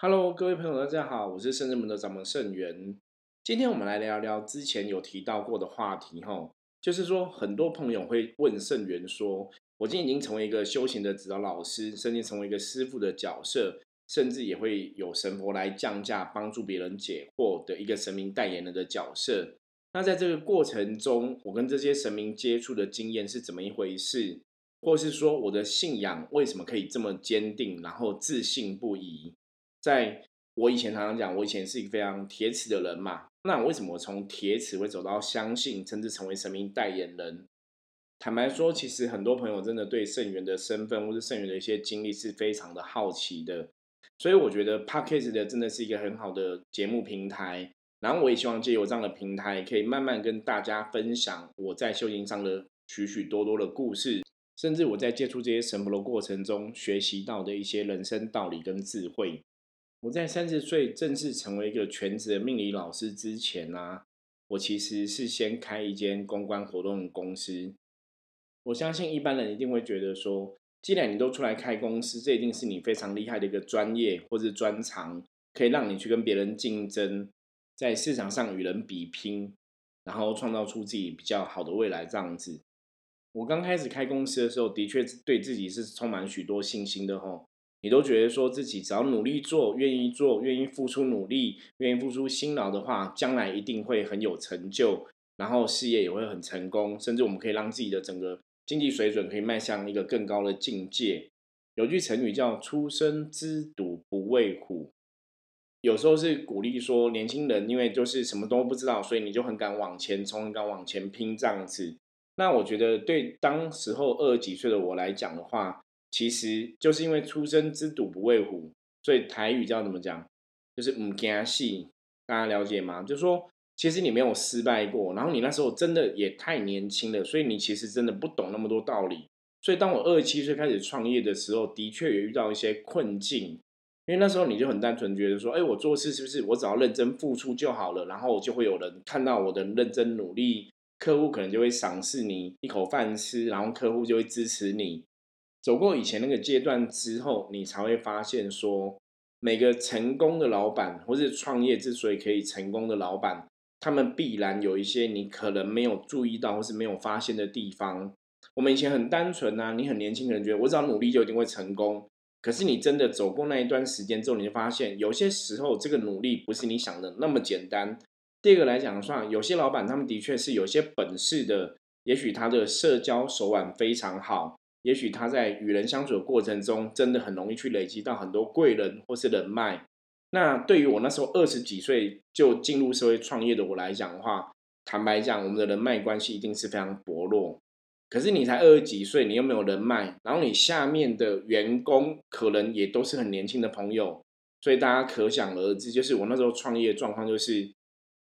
Hello，各位朋友，大家好，我是圣人门的掌门圣元。今天我们来聊聊之前有提到过的话题，哈，就是说很多朋友会问圣元说：“我今天已经成为一个修行的指导老师，甚至成为一个师傅的角色，甚至也会有神佛来降价帮助别人解惑的一个神明代言人的角色。那在这个过程中，我跟这些神明接触的经验是怎么一回事？或是说我的信仰为什么可以这么坚定，然后自信不疑？”在我以前常常讲，我以前是一个非常铁齿的人嘛。那为什么我从铁齿会走到相信，甚至成为神明代言人？坦白说，其实很多朋友真的对圣元的身份，或是圣元的一些经历是非常的好奇的。所以我觉得 p a c k a g e 的真的是一个很好的节目平台。然后我也希望借由这样的平台，可以慢慢跟大家分享我在修行上的许许多多的故事，甚至我在接触这些神佛的过程中学习到的一些人生道理跟智慧。我在三十岁正式成为一个全职的命理老师之前呢，我其实是先开一间公关活动公司。我相信一般人一定会觉得说，既然你都出来开公司，这一定是你非常厉害的一个专业或者专长，可以让你去跟别人竞争，在市场上与人比拼，然后创造出自己比较好的未来这样子。我刚开始开公司的时候，的确对自己是充满许多信心的吼。你都觉得说自己只要努力做，愿意做，愿意付出努力，愿意付出辛劳的话，将来一定会很有成就，然后事业也会很成功，甚至我们可以让自己的整个经济水准可以迈向一个更高的境界。有句成语叫“初生之犊不畏虎”，有时候是鼓励说年轻人，因为就是什么都不知道，所以你就很敢往前冲，很敢往前拼这样子。那我觉得对当时候二十几岁的我来讲的话，其实就是因为出生之犊不畏虎，所以台语叫怎么讲？就是唔惊戏。大家了解吗？就是说，其实你没有失败过，然后你那时候真的也太年轻了，所以你其实真的不懂那么多道理。所以当我二十七岁开始创业的时候，的确也遇到一些困境，因为那时候你就很单纯觉得说，哎，我做事是不是我只要认真付出就好了，然后就会有人看到我的认真努力，客户可能就会赏识你一口饭吃，然后客户就会支持你。走过以前那个阶段之后，你才会发现说，每个成功的老板或是创业之所以可以成功的老板，他们必然有一些你可能没有注意到或是没有发现的地方。我们以前很单纯啊，你很年轻，可能觉得我只要努力就一定会成功。可是你真的走过那一段时间之后，你就发现有些时候这个努力不是你想的那么简单。第二个来讲的话，有些老板他们的确是有些本事的，也许他的社交手腕非常好。也许他在与人相处的过程中，真的很容易去累积到很多贵人或是人脉。那对于我那时候二十几岁就进入社会创业的我来讲的话，坦白讲，我们的人脉关系一定是非常薄弱。可是你才二十几岁，你又没有人脉，然后你下面的员工可能也都是很年轻的朋友，所以大家可想而知，就是我那时候创业状况，就是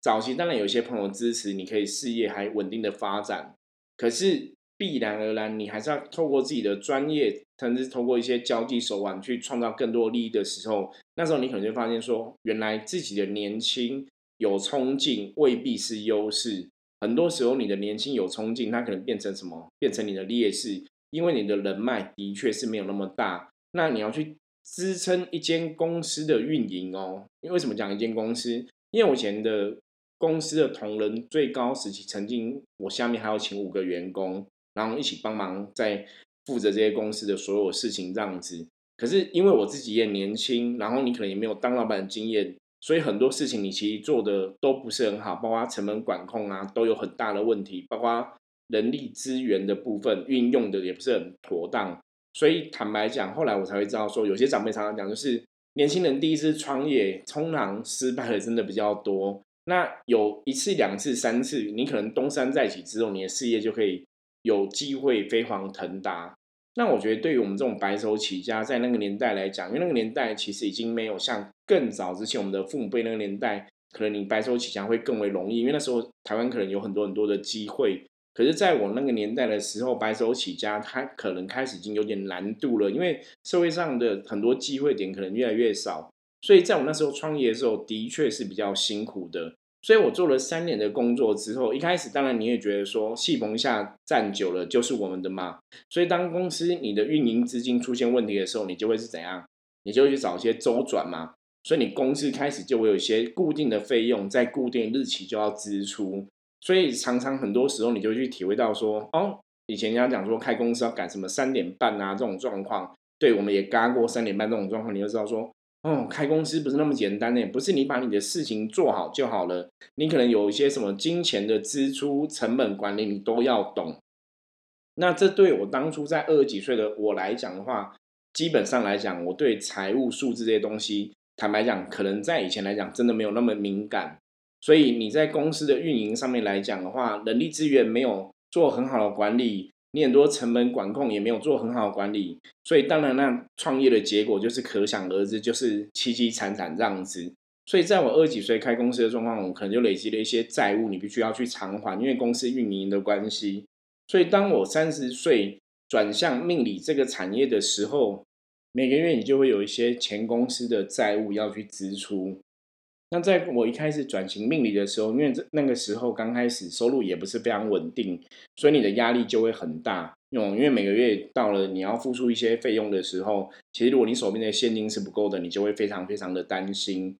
早期当然有些朋友支持，你可以事业还稳定的发展，可是。必然而然，你还是要透过自己的专业，甚至透过一些交际手腕去创造更多利益的时候，那时候你可能就发现说，原来自己的年轻有冲劲未必是优势。很多时候，你的年轻有冲劲，它可能变成什么？变成你的劣势，因为你的人脉的确是没有那么大。那你要去支撑一间公司的运营哦。因为什么讲一间公司？因为我以前的公司的同仁最高时期，曾经我下面还要请五个员工。然后一起帮忙在负责这些公司的所有事情这样子，可是因为我自己也年轻，然后你可能也没有当老板的经验，所以很多事情你其实做的都不是很好，包括成本管控啊都有很大的问题，包括人力资源的部分运用的也不是很妥当。所以坦白讲，后来我才会知道说，有些长辈常常讲，就是年轻人第一次创业，通常失败的真的比较多。那有一次、两次、三次，你可能东山再起之后，你的事业就可以。有机会飞黄腾达，那我觉得对于我们这种白手起家，在那个年代来讲，因为那个年代其实已经没有像更早之前我们的父母辈那个年代，可能你白手起家会更为容易，因为那时候台湾可能有很多很多的机会。可是，在我那个年代的时候，白手起家，它可能开始已经有点难度了，因为社会上的很多机会点可能越来越少，所以在我那时候创业的时候，的确是比较辛苦的。所以我做了三年的工作之后，一开始当然你也觉得说戏棚下站久了就是我们的嘛。所以当公司你的运营资金出现问题的时候，你就会是怎样？你就会去找一些周转嘛。所以你公司开始就会有一些固定的费用，在固定日期就要支出，所以常常很多时候你就去体会到说，哦，以前人家讲说开公司要赶什么三点半啊这种状况，对，我们也嘎过三点半这种状况，你就知道说，哦，开公司不是那么简单呢，不是你把你的事情做好就好了，你可能有一些什么金钱的支出、成本管理，你都要懂。那这对我当初在二十几岁的我来讲的话，基本上来讲，我对财务数字这些东西，坦白讲，可能在以前来讲，真的没有那么敏感。所以你在公司的运营上面来讲的话，人力资源没有做很好的管理，你很多成本管控也没有做很好管理，所以当然那创业的结果就是可想而知，就是凄凄惨惨这样子。所以在我二十几岁开公司的状况，我可能就累积了一些债务，你必须要去偿还，因为公司运营的关系。所以，当我三十岁转向命理这个产业的时候，每个月你就会有一些前公司的债务要去支出。那在我一开始转型命理的时候，因为这那个时候刚开始收入也不是非常稳定，所以你的压力就会很大。因为每个月到了你要付出一些费用的时候，其实如果你手边的现金是不够的，你就会非常非常的担心。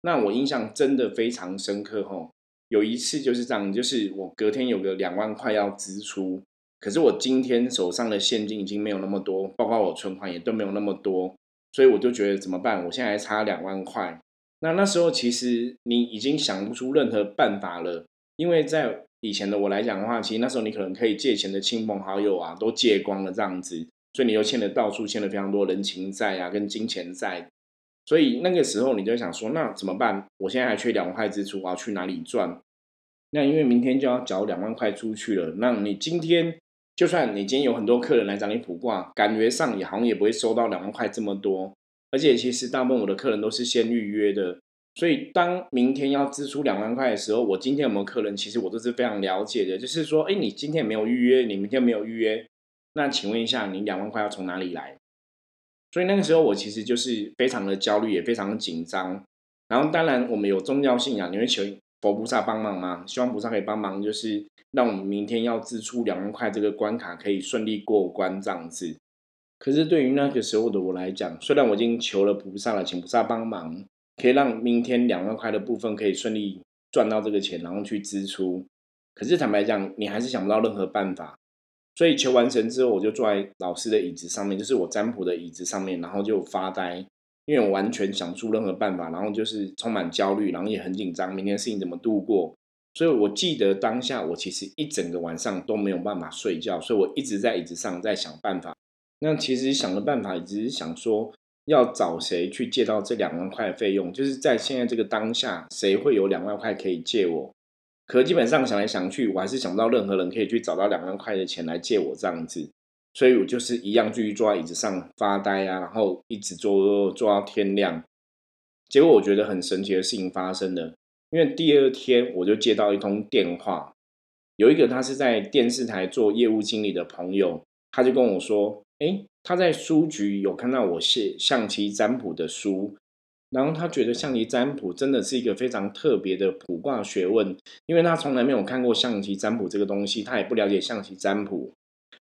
那我印象真的非常深刻吼。有一次就是这样，就是我隔天有个两万块要支出，可是我今天手上的现金已经没有那么多，包括我存款也都没有那么多，所以我就觉得怎么办？我现在还差两万块。那那时候其实你已经想不出任何办法了，因为在以前的我来讲的话，其实那时候你可能可以借钱的亲朋好友啊都借光了这样子，所以你又欠了到处欠了非常多人情债啊跟金钱债。所以那个时候你就想说，那怎么办？我现在还缺两万块支出，我要去哪里赚？那因为明天就要缴两万块出去了，那你今天就算你今天有很多客人来找你卜卦，感觉上也好像也不会收到两万块这么多。而且其实大部分我的客人都是先预约的，所以当明天要支出两万块的时候，我今天有没有客人，其实我都是非常了解的。就是说，哎，你今天没有预约，你明天没有预约，那请问一下，你两万块要从哪里来？所以那个时候我其实就是非常的焦虑，也非常的紧张。然后当然我们有宗教信仰，你会求佛菩萨帮忙吗？希望菩萨可以帮忙，就是让我们明天要支出两万块这个关卡可以顺利过关这样子。可是对于那个时候的我来讲，虽然我已经求了菩萨了，请菩萨帮忙，可以让明天两万块的部分可以顺利赚到这个钱，然后去支出。可是坦白讲，你还是想不到任何办法。所以求完神之后，我就坐在老师的椅子上面，就是我占卜的椅子上面，然后就发呆，因为我完全想不出任何办法，然后就是充满焦虑，然后也很紧张，明天事情怎么度过？所以我记得当下，我其实一整个晚上都没有办法睡觉，所以我一直在椅子上在想办法。那其实想的办法，只是想说要找谁去借到这两万块的费用，就是在现在这个当下，谁会有两万块可以借我？可基本上想来想去，我还是想不到任何人可以去找到两万块的钱来借我这样子，所以我就是一样继续坐在椅子上发呆啊，然后一直坐坐到天亮。结果我觉得很神奇的事情发生了，因为第二天我就接到一通电话，有一个他是在电视台做业务经理的朋友，他就跟我说：“哎，他在书局有看到我写象棋占卜的书。”然后他觉得象棋占卜真的是一个非常特别的卜卦学问，因为他从来没有看过象棋占卜这个东西，他也不了解象棋占卜。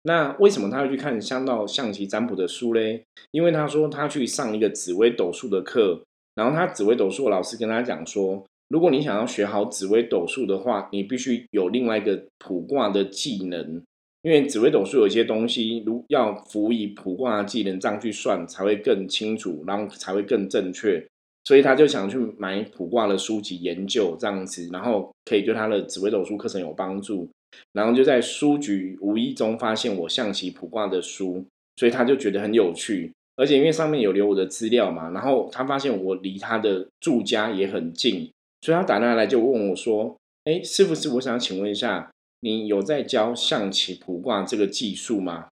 那为什么他会去看相到象棋占卜的书嘞？因为他说他去上一个紫微斗数的课，然后他紫微斗数老师跟他讲说，如果你想要学好紫微斗数的话，你必须有另外一个卜卦的技能，因为紫微斗数有一些东西，如要辅以卜卦技能这样去算，才会更清楚，然后才会更正确。所以他就想去买卜卦的书籍研究这样子，然后可以对他的紫微斗数课程有帮助。然后就在书局无意中发现我象棋卜卦的书，所以他就觉得很有趣。而且因为上面有留我的资料嘛，然后他发现我离他的住家也很近，所以他打电话来就问我说：“哎，师傅，是我想请问一下，你有在教象棋卜卦这个技术吗？”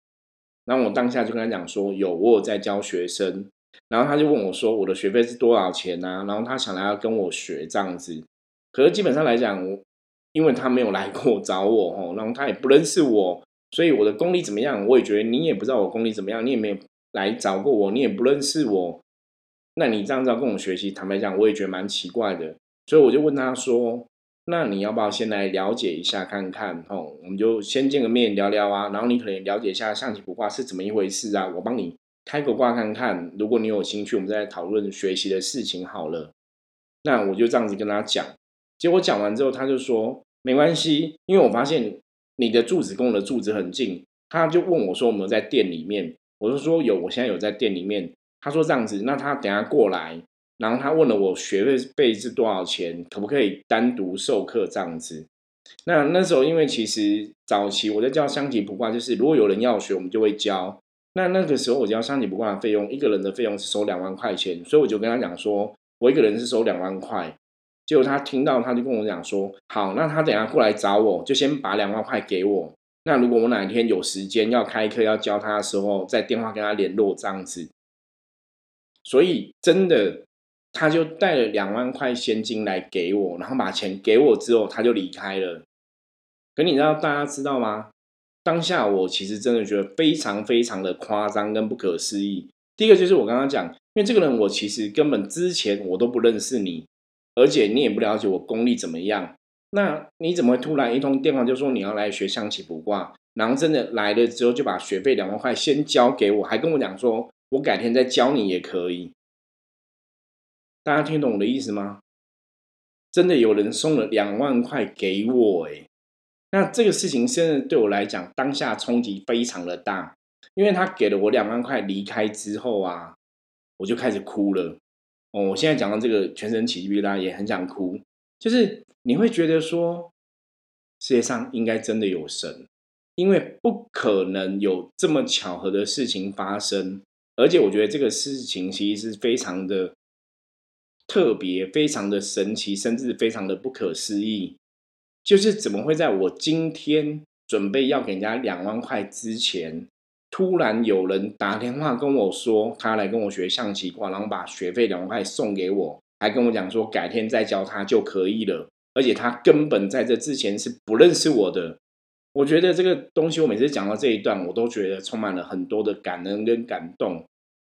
然后我当下就跟他讲说：“有，我有在教学生。”然后他就问我说：“我的学费是多少钱呢？”然后他想来要跟我学这样子，可是基本上来讲，因为他没有来过找我哦，然后他也不认识我，所以我的功力怎么样，我也觉得你也不知道我功力怎么样，你也没有来找过我，你也不认识我，那你这样子要跟我学习，坦白讲，我也觉得蛮奇怪的，所以我就问他说：“那你要不要先来了解一下看看？哦，我们就先见个面聊聊啊，然后你可能了解一下象棋卜卦是怎么一回事啊，我帮你。”开个卦看看，如果你有兴趣，我们再来讨论学习的事情好了。那我就这样子跟他讲，结果讲完之后，他就说没关系，因为我发现你的住址跟我的住址很近。他就问我说：“我们在店里面？”我就说：“有，我现在有在店里面。”他说：“这样子，那他等下过来，然后他问了我学费费是多少钱，可不可以单独授课这样子？”那那时候因为其实早期我在教香吉卜卦，就是如果有人要学，我们就会教。那那个时候我教香吉卜卦的费用，一个人的费用是收两万块钱，所以我就跟他讲说，我一个人是收两万块。结果他听到，他就跟我讲说：“好，那他等下过来找我，就先把两万块给我。”那如果我哪一天有时间要开课要教他的时候，在电话跟他联络这样子，所以真的他就带了两万块现金来给我，然后把钱给我之后，他就离开了。可你知道大家知道吗？当下我其实真的觉得非常非常的夸张跟不可思议。第一个就是我刚刚讲，因为这个人我其实根本之前我都不认识你，而且你也不了解我功力怎么样。那你怎么会突然一通电话就说你要来学象棋卜卦？然后真的来了之后就把学费两万块先交给我，还跟我讲说我改天再教你也可以。大家听懂我的意思吗？真的有人送了两万块给我诶那这个事情现在对我来讲当下冲击非常的大，因为他给了我两万块离开之后啊，我就开始哭了。哦，我现在讲到这个全身起鸡皮疙瘩，也很想哭，就是。你会觉得说，世界上应该真的有神，因为不可能有这么巧合的事情发生。而且我觉得这个事情其实是非常的特别、非常的神奇，甚至非常的不可思议。就是怎么会在我今天准备要给人家两万块之前，突然有人打电话跟我说，他来跟我学象棋，然后把学费两万块送给我，还跟我讲说改天再教他就可以了。而且他根本在这之前是不认识我的，我觉得这个东西，我每次讲到这一段，我都觉得充满了很多的感恩跟感动。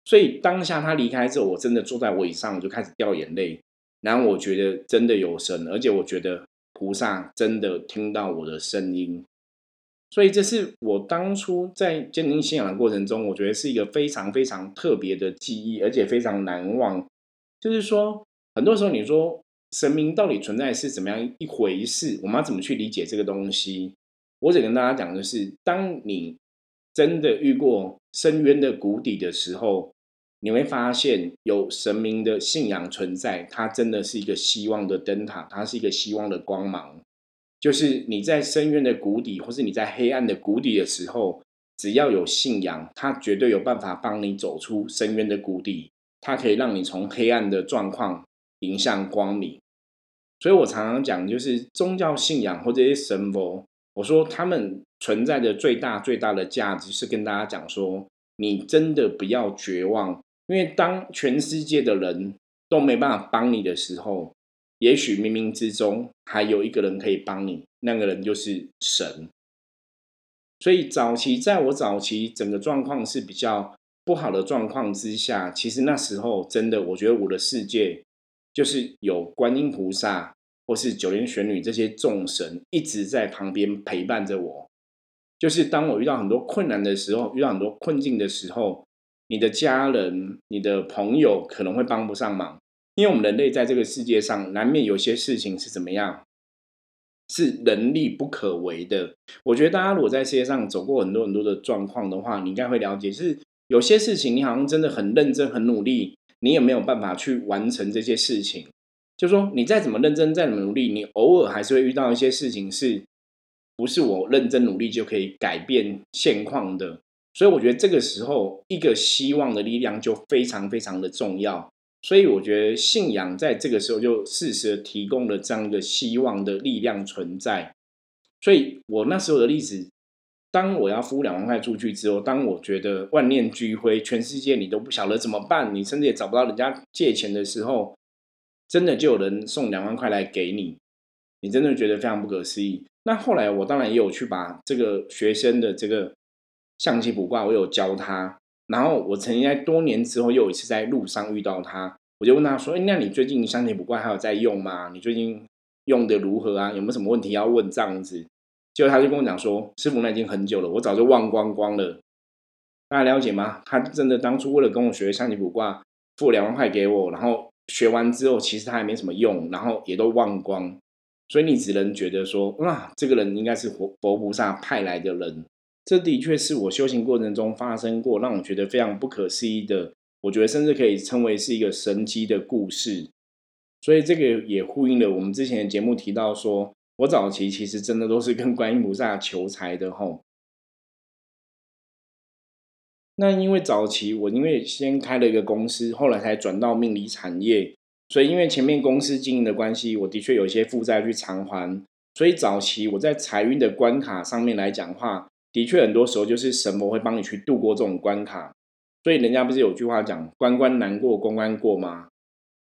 所以当下他离开之后，我真的坐在我椅上，我就开始掉眼泪。然后我觉得真的有神，而且我觉得菩萨真的听到我的声音。所以这是我当初在坚定信仰的过程中，我觉得是一个非常非常特别的记忆，而且非常难忘。就是说，很多时候你说。神明到底存在是怎么样一回事？我们要怎么去理解这个东西？我只跟大家讲的是，当你真的遇过深渊的谷底的时候，你会发现有神明的信仰存在，它真的是一个希望的灯塔，它是一个希望的光芒。就是你在深渊的谷底，或是你在黑暗的谷底的时候，只要有信仰，它绝对有办法帮你走出深渊的谷底，它可以让你从黑暗的状况。迎向光明，所以我常常讲，就是宗教信仰或者一些神佛，我说他们存在的最大最大的价值是跟大家讲说，你真的不要绝望，因为当全世界的人都没办法帮你的时候，也许冥冥之中还有一个人可以帮你，那个人就是神。所以早期在我早期整个状况是比较不好的状况之下，其实那时候真的，我觉得我的世界。就是有观音菩萨或是九天玄女这些众神一直在旁边陪伴着我。就是当我遇到很多困难的时候，遇到很多困境的时候，你的家人、你的朋友可能会帮不上忙，因为我们人类在这个世界上难免有些事情是怎么样，是人力不可为的。我觉得大家如果在世界上走过很多很多的状况的话，你应该会了解，是有些事情你好像真的很认真、很努力。你也没有办法去完成这些事情，就说你再怎么认真、再努力，你偶尔还是会遇到一些事情，是不是我认真努力就可以改变现况的？所以我觉得这个时候，一个希望的力量就非常非常的重要。所以我觉得信仰在这个时候就适时提供了这样一个希望的力量存在。所以我那时候的例子。当我要付两万块出去之后，当我觉得万念俱灰，全世界你都不晓得怎么办，你甚至也找不到人家借钱的时候，真的就有人送两万块来给你，你真的觉得非常不可思议。那后来我当然也有去把这个学生的这个象棋卜卦，我有教他。然后我曾经在多年之后又一次在路上遇到他，我就问他说：“哎，那你最近象棋卜卦还有在用吗？你最近用的如何啊？有没有什么问题要问？这样子。”结果他就跟我讲说：“师傅，那已经很久了，我早就忘光光了。”大家了解吗？他真的当初为了跟我学象棋卜卦，付两万块给我，然后学完之后，其实他也没什么用，然后也都忘光。所以你只能觉得说，哇，这个人应该是佛佛菩萨派来的人。这的确是我修行过程中发生过，让我觉得非常不可思议的。我觉得甚至可以称为是一个神机的故事。所以这个也呼应了我们之前的节目提到，说我早期其实真的都是跟观音菩萨求财的吼。那因为早期我因为先开了一个公司，后来才转到命理产业，所以因为前面公司经营的关系，我的确有一些负债去偿还。所以早期我在财运的关卡上面来讲话。的确，很多时候就是神魔会帮你去度过这种关卡，所以人家不是有句话讲“关关难过关关过”吗？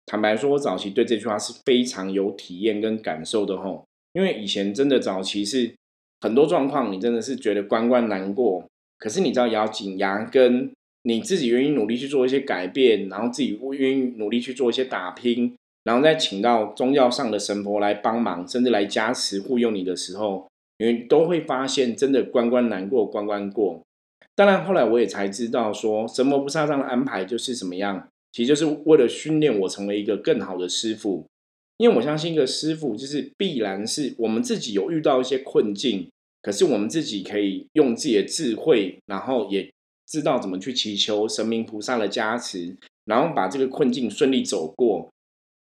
坦白说，我早期对这句话是非常有体验跟感受的吼，因为以前真的早期是很多状况，你真的是觉得关关难过，可是你知道咬紧牙根，你自己愿意努力去做一些改变，然后自己愿意努力去做一些打拼，然后再请到宗教上的神佛来帮忙，甚至来加持护佑你的时候。因为都会发现，真的关关难过关关过。当然，后来我也才知道，说神魔菩萨这样的安排就是怎么样，其实就是为了训练我成为一个更好的师傅。因为我相信，一个师傅就是必然是我们自己有遇到一些困境，可是我们自己可以用自己的智慧，然后也知道怎么去祈求神明菩萨的加持，然后把这个困境顺利走过。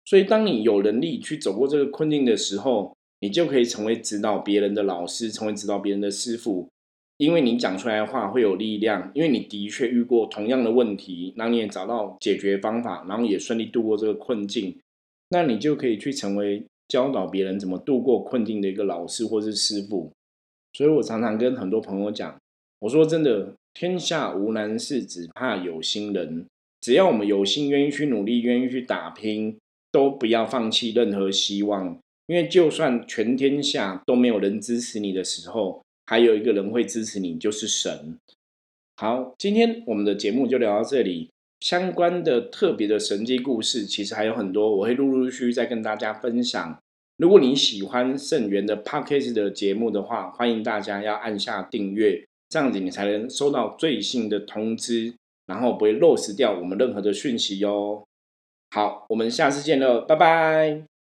所以，当你有能力去走过这个困境的时候，你就可以成为指导别人的老师，成为指导别人的师傅，因为你讲出来的话会有力量，因为你的确遇过同样的问题，然后你也找到解决方法，然后也顺利度过这个困境，那你就可以去成为教导别人怎么度过困境的一个老师或是师傅。所以我常常跟很多朋友讲，我说真的，天下无难事，只怕有心人。只要我们有心，愿意去努力，愿意去打拼，都不要放弃任何希望。因为就算全天下都没有人支持你的时候，还有一个人会支持你，就是神。好，今天我们的节目就聊到这里。相关的特别的神迹故事，其实还有很多，我会陆陆续续再跟大家分享。如果你喜欢圣元的 Podcast 的节目的话，欢迎大家要按下订阅，这样子你才能收到最新的通知，然后不会漏失掉我们任何的讯息哟。好，我们下次见了，拜拜。